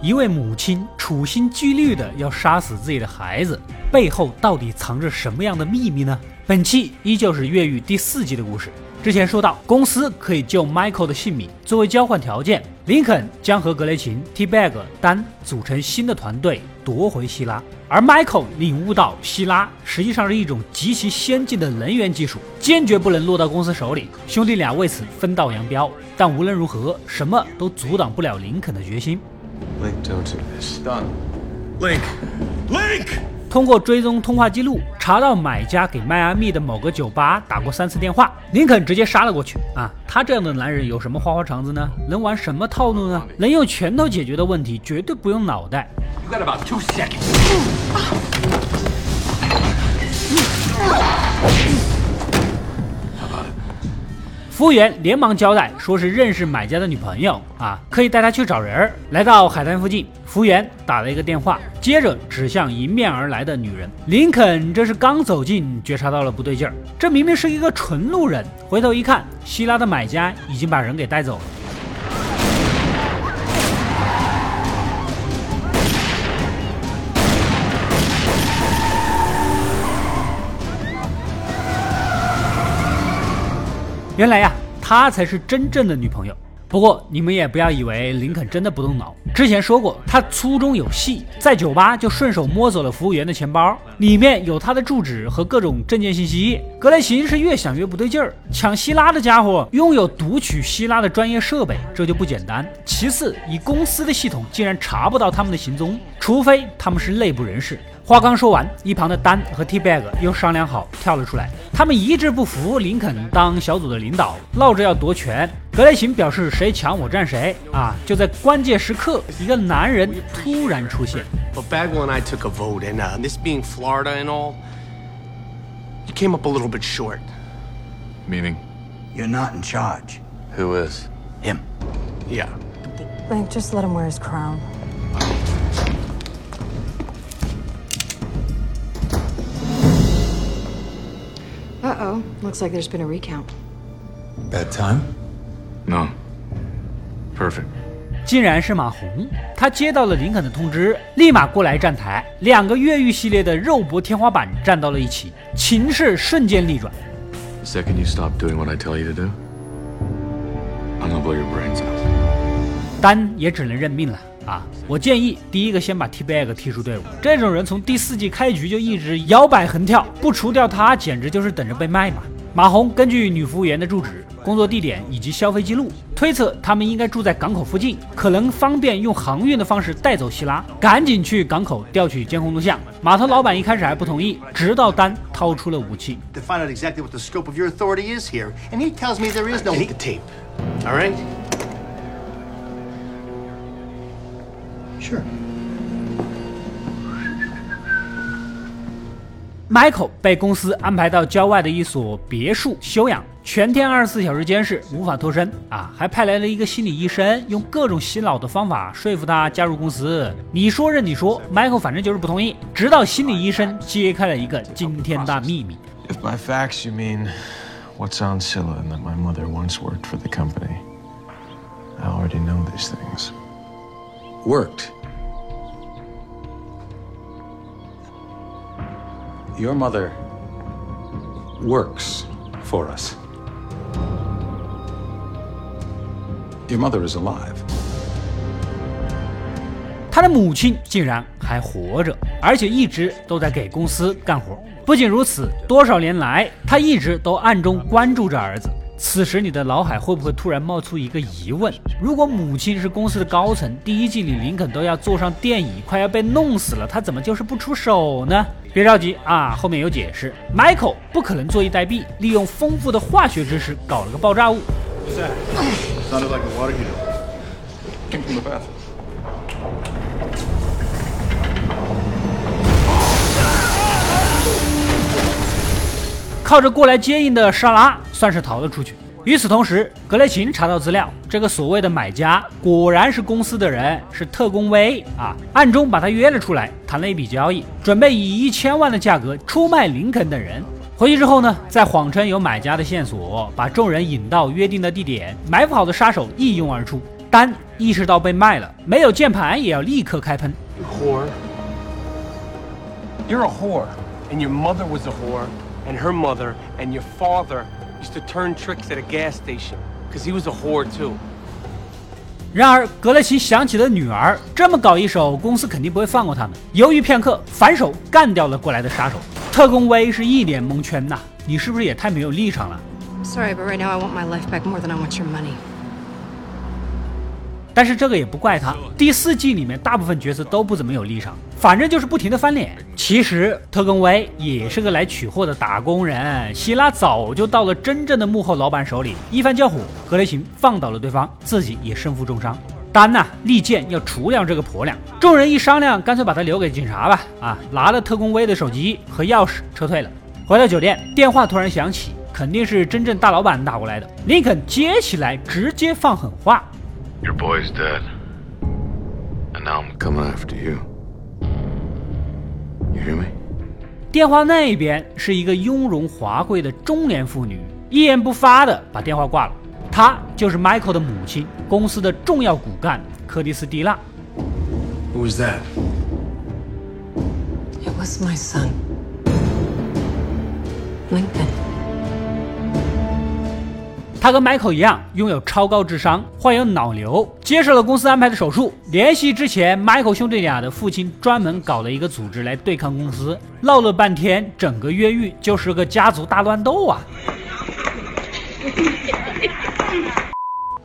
一位母亲处心积虑的要杀死自己的孩子，背后到底藏着什么样的秘密呢？本期依旧是越狱第四季的故事。之前说到，公司可以救 Michael 的性命，作为交换条件，林肯将和格雷琴、T-Bag、丹组成新的团队夺回希拉。而 Michael 领悟到希拉实际上是一种极其先进的能源技术，坚决不能落到公司手里。兄弟俩为此分道扬镳。但无论如何，什么都阻挡不了林肯的决心。Link, don't do this. Done. Link. Link. 通过追踪通话记录，查到买家给迈阿密的某个酒吧打过三次电话，林肯直接杀了过去。啊，他这样的男人有什么花花肠子呢？能玩什么套路呢？能用拳头解决的问题，绝对不用脑袋。服务员连忙交代，说是认识买家的女朋友啊，可以带他去找人。来到海滩附近，服务员打了一个电话，接着指向迎面而来的女人。林肯这是刚走近，觉察到了不对劲儿，这明明是一个纯路人。回头一看，希拉的买家已经把人给带走了。原来呀，她才是真正的女朋友。不过你们也不要以为林肯真的不动脑。之前说过，他粗中有细，在酒吧就顺手摸走了服务员的钱包，里面有他的住址和各种证件信息。格雷琴是越想越不对劲儿，抢希拉的家伙拥有读取希拉的专业设备，这就不简单。其次，以公司的系统竟然查不到他们的行踪，除非他们是内部人士。话刚说完，一旁的丹和 T-Bag 又商量好跳了出来。他们一致不服林肯当小组的领导，闹着要夺权。格雷琴表示谁强我战谁啊！就在关键时刻，一个男人突然出现。Well, Bagwell and I took a vote, and uh, this being Florida and all, you came up a little bit short. Meaning? You're not in charge. Who is? Him. Yeah. Link, just let him wear his crown. Uh-oh. Looks like there's been a recount. Bad time? No. Perfect. 竟然是马红，他接到了林肯的通知，立马过来站台，两个越狱系列的肉搏天花板站到了一起，情势瞬间逆转。The second you stop doing what I tell you to do, I'm gonna blow your brains out. 丹也只能认命了。啊！我建议第一个先把 T-Bag 踢出队伍。这种人从第四季开局就一直摇摆横跳，不除掉他，简直就是等着被卖嘛。马红根据女服务员的住址、工作地点以及消费记录，推测他们应该住在港口附近，可能方便用航运的方式带走希拉。赶紧去港口调取监控录像。码头老板一开始还不同意，直到丹掏出了武器。Sure. Michael 被公司安排到郊外的一所别墅休养，全天二十四小时监视，无法脱身啊！还派来了一个心理医生，用各种洗脑的方法说服他加入公司。你说任你说，Michael 反正就是不同意。直到心理医生揭开了一个惊天大秘密。If by facts you mean what's on Scylla and that my mother once worked for the company, I already know these things. Worked. Your mother works for us. Your mother is alive. 他的母亲竟然还活着，而且一直都在给公司干活。不仅如此，多少年来他一直都暗中关注着儿子。此时你的脑海会不会突然冒出一个疑问：如果母亲是公司的高层，第一季里林肯都要坐上电椅，快要被弄死了，他怎么就是不出手呢？别着急啊，后面有解释。Michael 不可能坐以待毙，利用丰富的化学知识搞了个爆炸物。靠着过来接应的莎拉，算是逃了出去。与此同时，格雷琴查到资料，这个所谓的买家果然是公司的人，是特工威啊，暗中把他约了出来，谈了一笔交易，准备以一千万的价格出卖林肯等人。回去之后呢，再谎称有买家的线索，把众人引到约定的地点，埋伏好的杀手一拥而出。丹意识到被卖了，没有键盘也要立刻开喷。You whore. You're a whore. And your mother was a whore. And her mother and your father used to turn tricks at a gas station. Because he was a whore too. 然而，格雷奇想起了女儿，这么搞一手，公司肯定不会放过他们。犹豫片刻，反手干掉了过来的杀手。特工威是一脸蒙圈呐，你是不是也太没有立场了？Sorry, but right now I want my life back more than I want your money. 但是这个也不怪他，第四季里面大部分角色都不怎么有立场，反正就是不停的翻脸。其实特工威也是个来取货的打工人，希拉早就到了真正的幕后老板手里，一番叫火，格雷琴放倒了对方，自己也身负重伤。丹呐、利剑要除掉这个婆娘，众人一商量，干脆把她留给警察吧。啊，拿了特工威的手机和钥匙撤退了。回到酒店，电话突然响起，肯定是真正大老板打过来的。林肯接起来，直接放狠话。Your boy's dead. And now I'm coming after you. You hear me? 电话那边是一个雍容华贵的中年妇女，一言不发的把电话挂了。她就是 Michael 的母亲，公司的重要骨干柯蒂斯蒂娜。 Who was that? It was my son. Lincoln. 他跟 Michael 一样，拥有超高智商，患有脑瘤，接受了公司安排的手术。联系之前，Michael 兄弟俩的父亲专门搞了一个组织来对抗公司，闹了半天，整个越狱就是个家族大乱斗啊！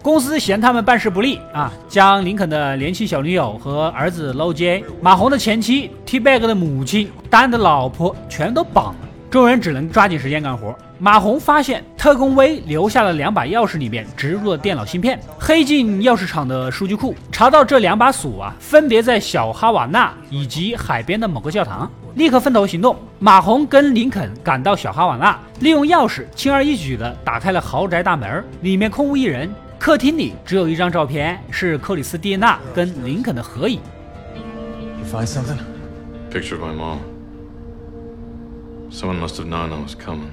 公司嫌他们办事不力啊，将林肯的年轻小女友和儿子 Low J、马红的前妻 T Bag 的母亲、丹的老婆全都绑了。众人只能抓紧时间干活。马红发现特工威留下了两把钥匙，里面植入了电脑芯片，黑进钥匙厂的数据库，查到这两把锁啊，分别在小哈瓦那以及海边的某个教堂。立刻分头行动，马红跟林肯赶到小哈瓦那，利用钥匙轻而易举地打开了豪宅大门，里面空无一人。客厅里只有一张照片，是克里斯蒂娜跟林肯的合影。You find something? Picture of my mom. Someone must have known I was coming.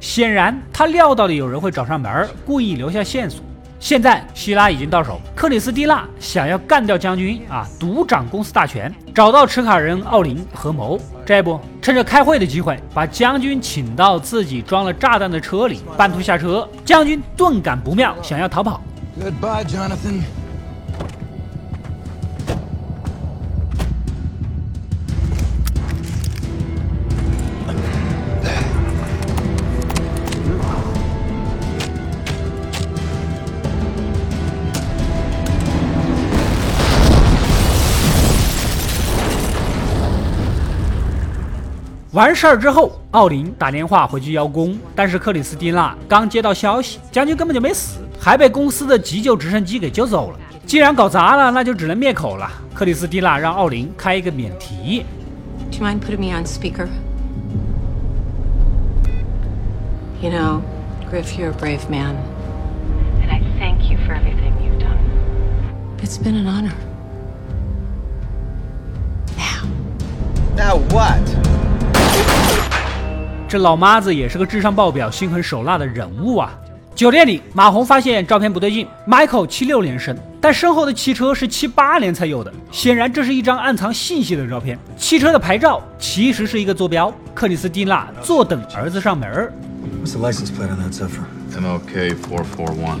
显然，他料到了有人会找上门儿，故意留下线索。现在希拉已经到手，克里斯蒂娜想要干掉将军啊，独掌公司大权，找到持卡人奥林合谋。这不，趁着开会的机会，把将军请到自己装了炸弹的车里，半途下车。将军顿感不妙，想要逃跑。Goodbye, Jonathan. 完事儿之后，奥林打电话回去邀功，但是克里斯蒂娜刚接到消息，将军根本就没死，还被公司的急救直升机给救走了。既然搞砸了，那就只能灭口了。克里斯蒂娜让奥林开一个免提。Do you mind putting me on speaker? You know, Griff, you're a brave man. And I thank you for everything you've done. It's been an honor. Now. Now what? 这老妈子也是个智商爆表、心狠手辣的人物啊！酒店里，马红发现照片不对劲，Michael 七六年生，但身后的汽车是七八年才有的，显然这是一张暗藏信息的照片。汽车的牌照其实是一个坐标，克里斯蒂娜坐等儿子上门儿。What's the license plate on that Zephyr? MLK four four one.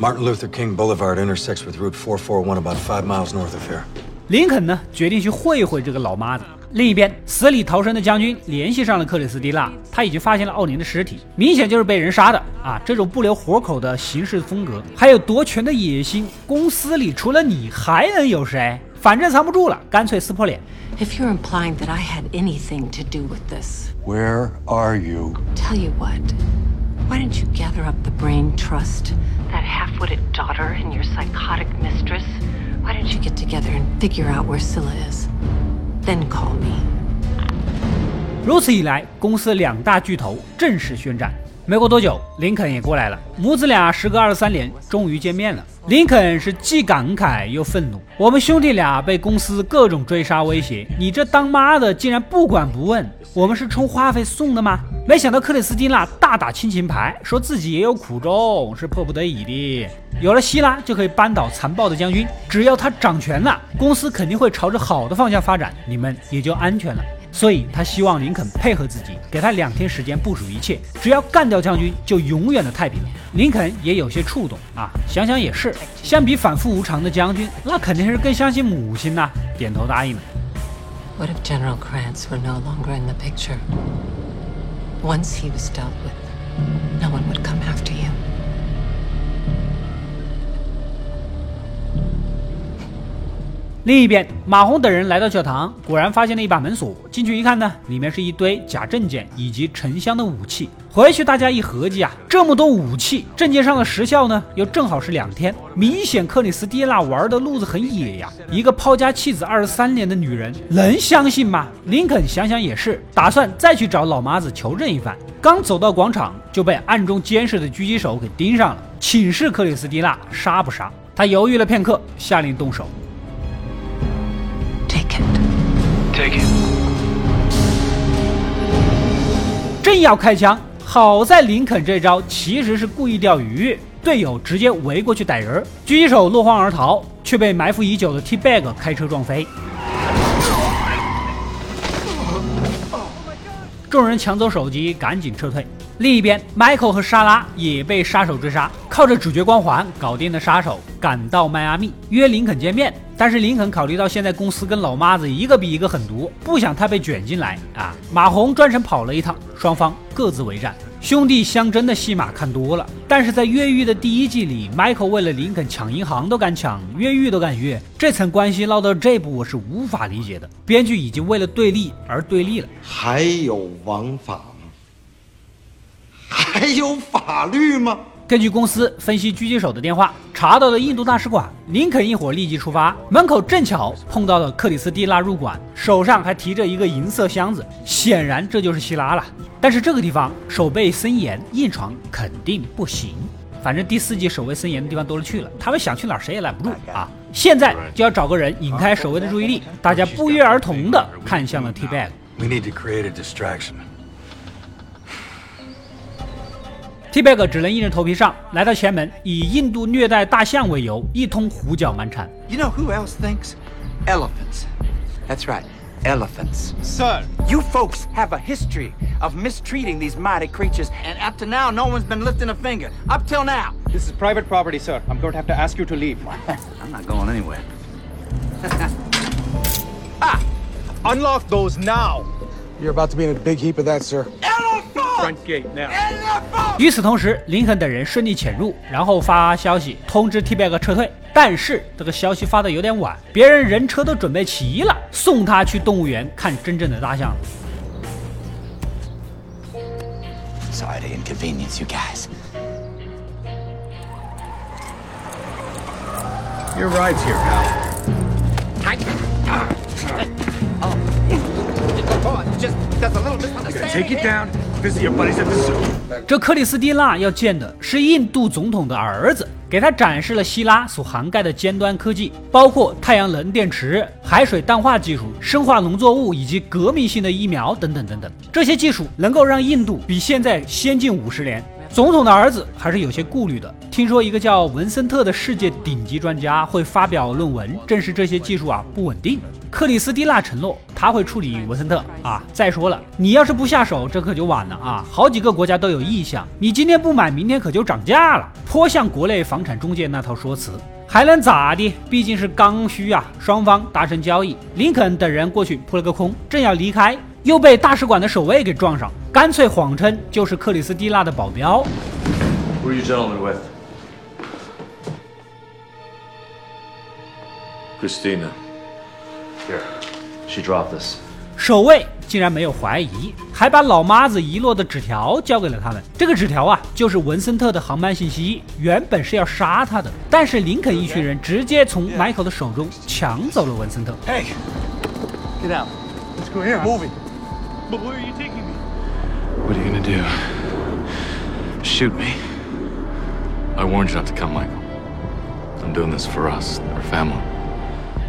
Martin Luther King Boulevard intersects with Route four four one about five miles north of here. 林肯呢，决定去会会这个老妈子。另一边，死里逃生的将军联系上了克里斯蒂娜，他已经发现了奥林的尸体，明显就是被人杀的啊！这种不留活口的行事风格，还有夺权的野心，公司里除了你还能有谁？反正藏不住了，干脆撕破脸。If you're implying that I had anything to do with this, Where are you? tell you what. Why don't you gather up the brain trust? That half-witted daughter and your psychotic mistress. Why don't you get together and figure out where Scylla is? Then call me. 如此一来，公司两大巨头正式宣战。没过多久，林肯也过来了，母子俩时隔二十三年终于见面了。林肯是既感慨又愤怒，我们兄弟俩被公司各种追杀威胁，你这当妈的竟然不管不问，我们是充话费送的吗？没想到克里斯蒂娜大打亲情牌，说自己也有苦衷，是迫不得已的。有了希拉就可以扳倒残暴的将军，只要他掌权了，公司肯定会朝着好的方向发展，你们也就安全了。所以他希望林肯配合自己，给他两天时间部署一切，只要干掉将军，就永远的太平了。林肯也有些触动啊，想想也是，相比反复无常的将军，那肯定是更相信母亲呐，点头答应了。What if General Krantz were no longer in the picture? Once he was dealt with, no one would come after 另一边，马红等人来到教堂，果然发现了一把门锁。进去一看呢，里面是一堆假证件以及沉香的武器。回去大家一合计啊，这么多武器，证件上的时效呢又正好是两天，明显克里斯蒂娜玩的路子很野呀。一个抛家弃子二十三年的女人，能相信吗？林肯想想也是，打算再去找老妈子求证一番。刚走到广场，就被暗中监视的狙击手给盯上了，请示克里斯蒂娜杀不杀？他犹豫了片刻，下令动手。正要开枪，好在林肯这招其实是故意钓鱼，队友直接围过去逮人，狙击手落荒而逃，却被埋伏已久的 T Bag 开车撞飞。众人抢走手机，赶紧撤退。另一边，Michael 和莎拉也被杀手追杀，靠着主角光环搞定的杀手赶到迈阿密约林肯见面。但是林肯考虑到现在公司跟老妈子一个比一个狠毒，不想他被卷进来啊。马红专程跑了一趟，双方各自为战，兄弟相争的戏码看多了。但是在越狱的第一季里，Michael 为了林肯抢银行都敢抢，越狱都敢越，这层关系闹到这步我是无法理解的。编剧已经为了对立而对立了，还有王法吗？还有法律吗？根据公司分析狙击手的电话，查到了印度大使馆。林肯一伙立即出发，门口正巧碰到了克里斯蒂娜入馆，手上还提着一个银色箱子，显然这就是希拉了。但是这个地方守备森严，硬闯肯定不行。反正第四季守卫森严的地方多了去了，他们想去哪儿谁也拦不住啊！现在就要找个人引开守卫的注意力，大家不约而同的看向了 T Bag。We need to create a distraction. T-Bag 只能硬着头皮上，来到前门，以印度虐待大象为由，一通胡搅蛮缠。You know who else thinks? Elephants. That's right, elephants. Sir, you folks have a history of mistreating these mighty creatures, and up to now, no one's been lifting a finger. Up till now. This is private property, sir. I'm going to have to ask you to leave. I'm not going anywhere. ah! Unlock those now! You're about to be in a big heap of that, sir. Front gate now. 与此同时，林肯等人顺利潜入，然后发消息通知 T-Bag 撤退。但是这个消息发的有点晚，别人人车都准备齐了，送他去动物园看真正的大象。Sorry to inconvenience you guys. Your ride's here, pal. Just that's a little misunderstanding. Take it down. 这克里斯蒂娜要见的是印度总统的儿子，给他展示了希拉所涵盖的尖端科技，包括太阳能电池、海水淡化技术、生化农作物以及革命性的疫苗等等等等。这些技术能够让印度比现在先进五十年。总统的儿子还是有些顾虑的。听说一个叫文森特的世界顶级专家会发表论文，证实这些技术啊不稳定。克里斯蒂娜承诺他会处理文森特啊。再说了，你要是不下手，这可就晚了啊！好几个国家都有意向，你今天不买，明天可就涨价了。颇像国内房产中介那套说辞，还能咋的？毕竟是刚需啊。双方达成交易，林肯等人过去扑了个空，正要离开，又被大使馆的守卫给撞上，干脆谎称就是克里斯蒂娜的保镖。Who are you gentlemen with? Christina. Here. She dropped this. 守卫竟然没有怀疑，还把老妈子遗落的纸条交给了他们。这个纸条啊，就是文森特的航班信息，原本是要杀他的，但是林肯一群人直接从迈克的手中抢走了文森特。Hey, get out. Let's go here. Moving. But where are you taking me? What are you gonna do? shoot me. I warned you not to come, Michael. I'm doing this for us, our family.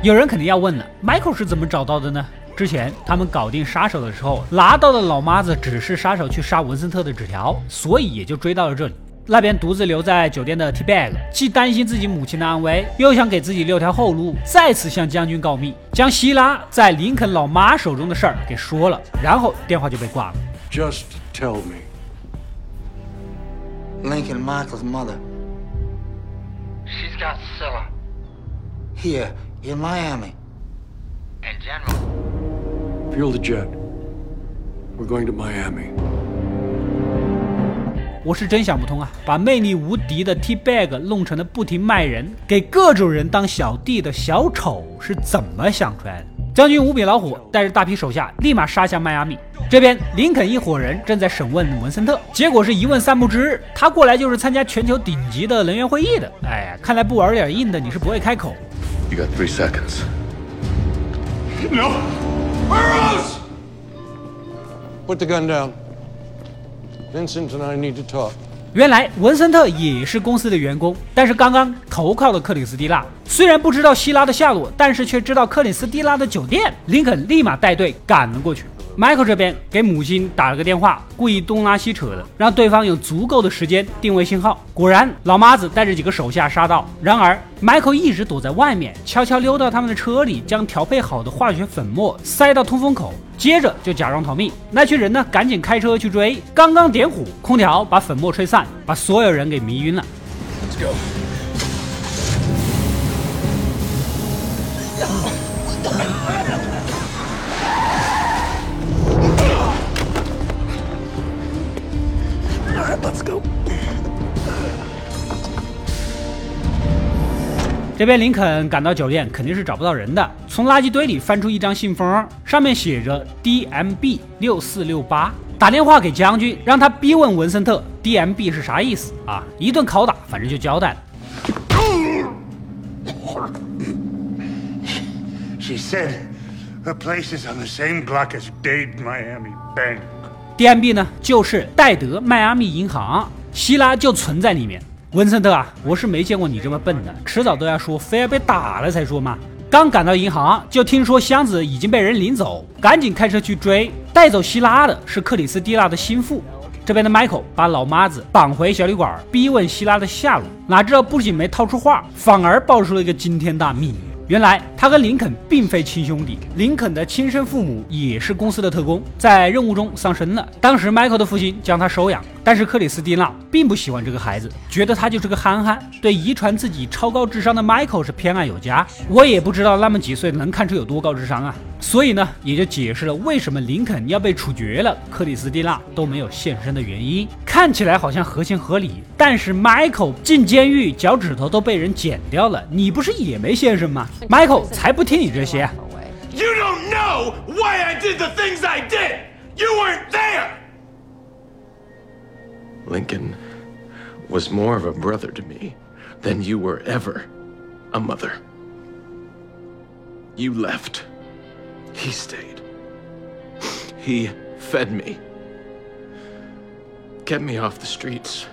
有人肯定要问了，Michael 是怎么找到的呢？之前他们搞定杀手的时候，拿到的老妈子只是杀手去杀文森特的纸条，所以也就追到了这里。那边独自留在酒店的 T Bag，既担心自己母亲的安危，又想给自己留条后路，再次向将军告密，将希拉在林肯老妈手中的事儿给说了，然后电话就被挂了。Just tell me. Lincoln Michael's mother. She's got Scylla. Here, in Miami. And General. Fuel the jet. We're going to Miami. 我是真想不通啊！把魅力无敌的 T Bag 弄成了不停卖人、给各种人当小弟的小丑，是怎么想出来的？将军无比老虎，带着大批手下立马杀向迈阿密。这边林肯一伙人正在审问文森特，结果是一问三不知，他过来就是参加全球顶级的能源会议的。哎呀，看来不玩点硬的你是不会开口。You got three seconds. No! Burroughs! Put the gun down. Vincent and I need to talk. 原来文森特也是公司的员工，但是刚刚投靠了克里斯蒂娜。虽然不知道希拉的下落，但是却知道克里斯蒂拉的酒店。林肯立马带队赶了过去。Michael 这边给母亲打了个电话，故意东拉西扯的，让对方有足够的时间定位信号。果然，老妈子带着几个手下杀到。然而，Michael 一直躲在外面，悄悄溜到他们的车里，将调配好的化学粉末塞到通风口，接着就假装逃命。那群人呢，赶紧开车去追。刚刚点火，空调把粉末吹散，把所有人给迷晕了。Let's go. Let's go 这边林肯赶到酒店，肯定是找不到人的。从垃圾堆里翻出一张信封，上面写着 DMB 六四六八，打电话给将军，让他逼问文森特 DMB 是啥意思啊？一顿拷打，反正就交代了。She said her place is on the same block as Dade Miami Bank. DMB 呢，就是戴德迈阿密银行，希拉就存在里面。文森特啊，我是没见过你这么笨的，迟早都要说，非要被打了才说嘛。刚赶到银行，就听说箱子已经被人领走，赶紧开车去追。带走希拉的是克里斯蒂娜的心腹。这边的 Michael 把老妈子绑回小旅馆，逼问希拉的下落。哪知道不仅没套出话，反而爆出了一个惊天大秘密。原来他跟林肯并非亲兄弟，林肯的亲生父母也是公司的特工，在任务中丧生了。当时迈克尔的父亲将他收养，但是克里斯蒂娜并不喜欢这个孩子，觉得他就是个憨憨，对遗传自己超高智商的 Michael 是偏爱有加。我也不知道那么几岁能看出有多高智商啊，所以呢，也就解释了为什么林肯要被处决了，克里斯蒂娜都没有现身的原因。看起来好像合情合理，但是 Michael 进监狱，脚趾头都被人剪掉了，你不是也没现身吗？Michael 才不听你这些。You don't know why I did the things I did. You weren't there. Lincoln was more of a brother to me than you were ever a mother. You left. He stayed. He fed me. Kept me off the streets.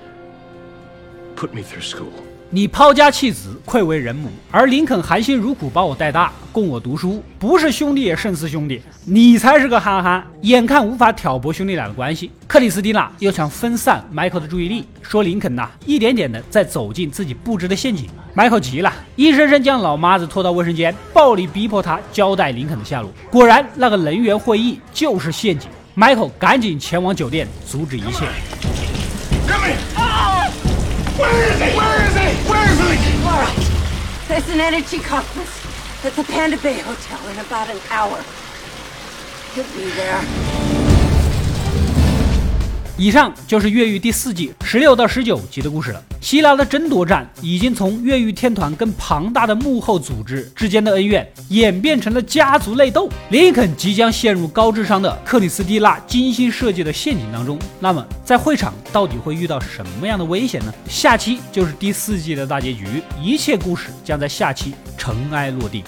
Put me through school. 你抛家弃子，愧为人母，而林肯含辛茹苦把我带大，供我读书，不是兄弟也胜似兄弟。你才是个憨憨，眼看无法挑拨兄弟俩的关系，克里斯蒂娜又想分散迈克的注意力，说林肯呐，一点点的在走进自己布置的陷阱。迈克急了，硬生生将老妈子拖到卫生间，暴力逼迫他交代林肯的下落。果然，那个能源会议就是陷阱。迈克赶紧前往酒店阻止一切。Where is he? Where is he? There's an energy conference at the Panda Bay Hotel in about an hour. He'll be there. 以上就是越狱第四季十六到十九集的故事了。希拉的争夺战已经从越狱天团跟庞大的幕后组织之间的恩怨，演变成了家族内斗。林肯即将陷入高智商的克里斯蒂娜精心设计的陷阱当中。那么，在会场到底会遇到什么样的危险呢？下期就是第四季的大结局，一切故事将在下期尘埃落定。